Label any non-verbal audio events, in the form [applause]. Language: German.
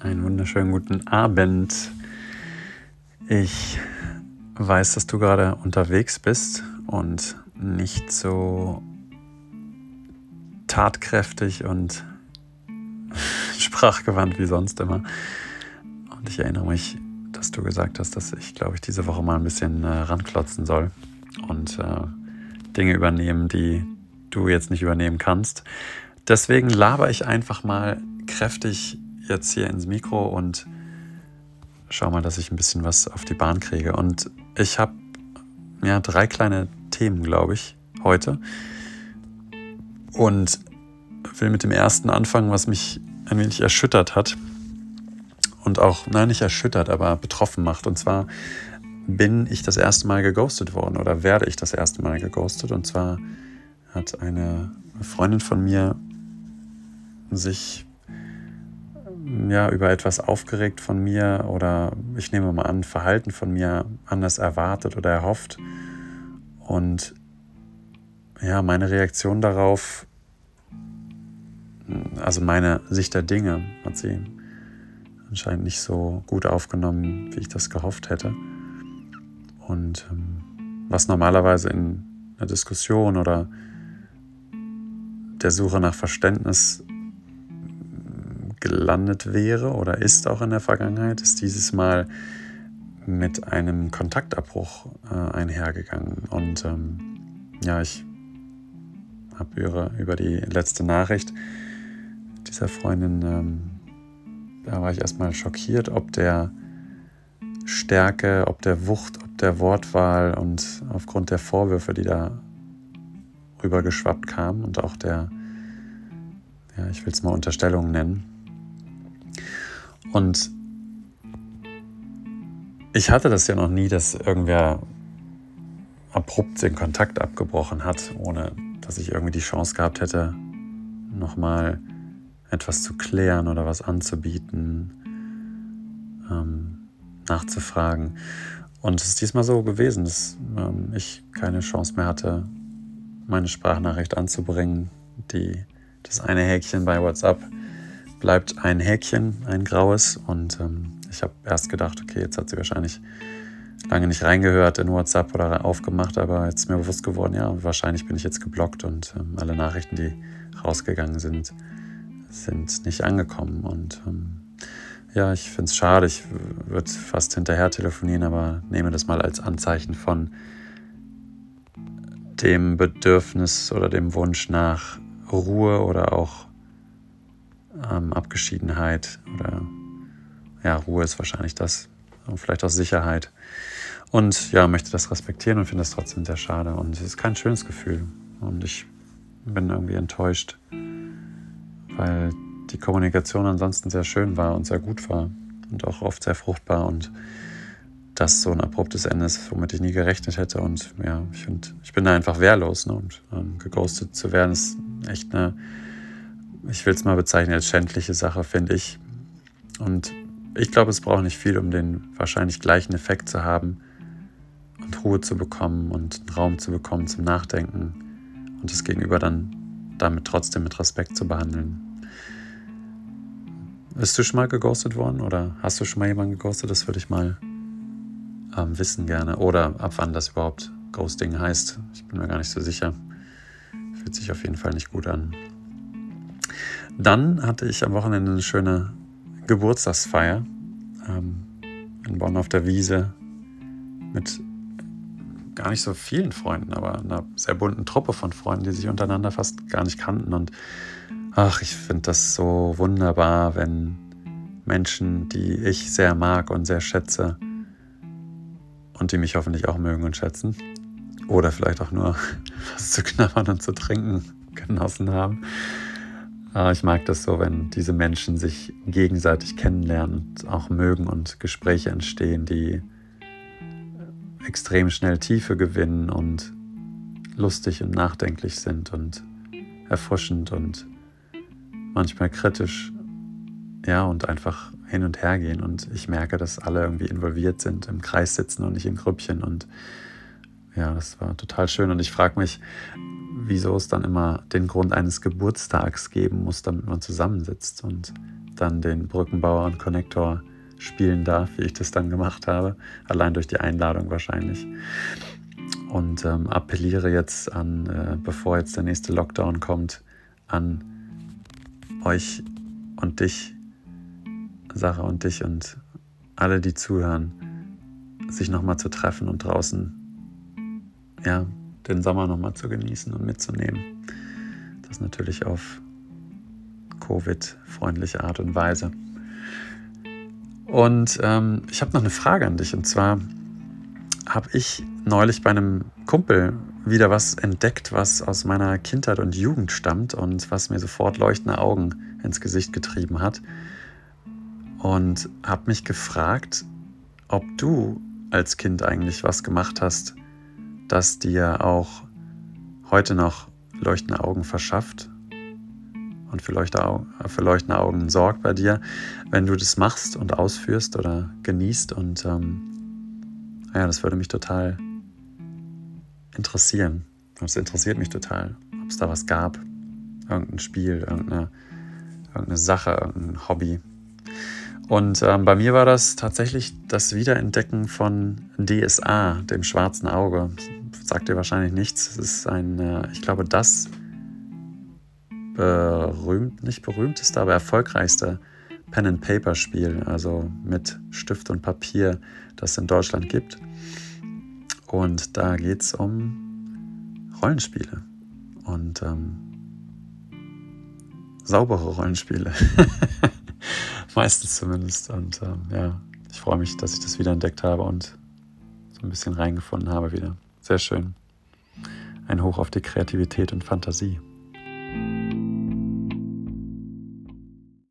Einen wunderschönen guten Abend. Ich weiß, dass du gerade unterwegs bist und nicht so tatkräftig und [laughs] sprachgewandt wie sonst immer. Und ich erinnere mich, dass du gesagt hast, dass ich, glaube ich, diese Woche mal ein bisschen äh, ranklotzen soll und äh, Dinge übernehmen, die du jetzt nicht übernehmen kannst. Deswegen laber ich einfach mal kräftig jetzt hier ins Mikro und schau mal, dass ich ein bisschen was auf die Bahn kriege. Und ich habe ja drei kleine Themen, glaube ich, heute. Und will mit dem ersten anfangen, was mich ein wenig erschüttert hat. Und auch, nein, nicht erschüttert, aber betroffen macht. Und zwar bin ich das erste Mal geghostet worden oder werde ich das erste Mal geghostet. Und zwar hat eine Freundin von mir sich ja, über etwas aufgeregt von mir oder ich nehme mal an, Verhalten von mir anders erwartet oder erhofft. Und ja, meine Reaktion darauf, also meine Sicht der Dinge, hat sie anscheinend nicht so gut aufgenommen, wie ich das gehofft hätte. Und ähm, was normalerweise in einer Diskussion oder der Suche nach Verständnis gelandet wäre oder ist auch in der Vergangenheit, ist dieses Mal mit einem Kontaktabbruch äh, einhergegangen. Und ähm, ja, ich habe über, über die letzte Nachricht dieser Freundin, ähm, da war ich erstmal schockiert, ob der Stärke, ob der Wucht, ob der Wortwahl und aufgrund der Vorwürfe, die da rübergeschwappt kamen und auch der, ja, ich will es mal Unterstellung nennen, und ich hatte das ja noch nie, dass irgendwer abrupt den Kontakt abgebrochen hat, ohne dass ich irgendwie die Chance gehabt hätte, nochmal etwas zu klären oder was anzubieten, ähm, nachzufragen. Und es ist diesmal so gewesen, dass ähm, ich keine Chance mehr hatte, meine Sprachnachricht anzubringen. Die, das eine Häkchen bei WhatsApp bleibt ein Häkchen, ein graues. Und ähm, ich habe erst gedacht, okay, jetzt hat sie wahrscheinlich lange nicht reingehört in WhatsApp oder aufgemacht, aber jetzt ist mir bewusst geworden, ja, wahrscheinlich bin ich jetzt geblockt und ähm, alle Nachrichten, die rausgegangen sind, sind nicht angekommen. Und ähm, ja, ich finde es schade, ich würde fast hinterher telefonieren, aber nehme das mal als Anzeichen von dem Bedürfnis oder dem Wunsch nach Ruhe oder auch ähm, Abgeschiedenheit oder ja, Ruhe ist wahrscheinlich das. Und vielleicht auch Sicherheit. Und ja, möchte das respektieren und finde das trotzdem sehr schade. Und es ist kein schönes Gefühl. Und ich bin irgendwie enttäuscht, weil die Kommunikation ansonsten sehr schön war und sehr gut war und auch oft sehr fruchtbar und das so ein abruptes Ende ist, womit ich nie gerechnet hätte. Und ja, ich, find, ich bin da einfach wehrlos. Ne? Und ähm, geghostet zu werden ist echt eine ich will es mal bezeichnen als schändliche Sache, finde ich. Und ich glaube, es braucht nicht viel, um den wahrscheinlich gleichen Effekt zu haben und Ruhe zu bekommen und Raum zu bekommen zum Nachdenken und das Gegenüber dann damit trotzdem mit Respekt zu behandeln. Bist du schon mal geghostet worden oder hast du schon mal jemanden geghostet? Das würde ich mal ähm, wissen gerne. Oder ab wann das überhaupt Ghosting heißt. Ich bin mir gar nicht so sicher. Fühlt sich auf jeden Fall nicht gut an. Dann hatte ich am Wochenende eine schöne Geburtstagsfeier ähm, in Bonn auf der Wiese mit gar nicht so vielen Freunden, aber einer sehr bunten Truppe von Freunden, die sich untereinander fast gar nicht kannten. Und ach, ich finde das so wunderbar, wenn Menschen, die ich sehr mag und sehr schätze und die mich hoffentlich auch mögen und schätzen, oder vielleicht auch nur [laughs] was zu knabbern und zu trinken [laughs] genossen haben, ich mag das so, wenn diese Menschen sich gegenseitig kennenlernen und auch mögen und Gespräche entstehen, die extrem schnell Tiefe gewinnen und lustig und nachdenklich sind und erfrischend und manchmal kritisch. Ja, und einfach hin und her gehen. Und ich merke, dass alle irgendwie involviert sind, im Kreis sitzen und nicht im Grüppchen. Und ja, das war total schön. Und ich frage mich, wieso es dann immer den Grund eines Geburtstags geben muss, damit man zusammensitzt. Und dann den Brückenbauer und Connector spielen darf, wie ich das dann gemacht habe. Allein durch die Einladung wahrscheinlich. Und ähm, appelliere jetzt an, äh, bevor jetzt der nächste Lockdown kommt, an euch und dich, Sarah und dich und alle, die zuhören, sich nochmal zu treffen und draußen, ja, den Sommer nochmal zu genießen und mitzunehmen. Das natürlich auf Covid-freundliche Art und Weise. Und ähm, ich habe noch eine Frage an dich. Und zwar habe ich neulich bei einem Kumpel wieder was entdeckt, was aus meiner Kindheit und Jugend stammt und was mir sofort leuchtende Augen ins Gesicht getrieben hat. Und habe mich gefragt, ob du als Kind eigentlich was gemacht hast, das dir auch heute noch leuchtende Augen verschafft und für leuchtende Augen sorgt bei dir, wenn du das machst und ausführst oder genießt. Und ähm, ja, das würde mich total interessieren. Das interessiert mich total, ob es da was gab. Irgendein Spiel, irgendeine, irgendeine Sache, irgendein Hobby. Und ähm, bei mir war das tatsächlich das Wiederentdecken von DSA, dem schwarzen Auge. Sagt dir wahrscheinlich nichts. Es ist ein, äh, ich glaube, das berühmt, nicht berühmteste, aber erfolgreichste Pen-and-Paper-Spiel, also mit Stift und Papier, das es in Deutschland gibt. Und da geht es um Rollenspiele und ähm, saubere Rollenspiele. [laughs] Meistens zumindest. Und ähm, ja, ich freue mich, dass ich das wieder entdeckt habe und so ein bisschen reingefunden habe wieder. Sehr schön. Ein Hoch auf die Kreativität und Fantasie.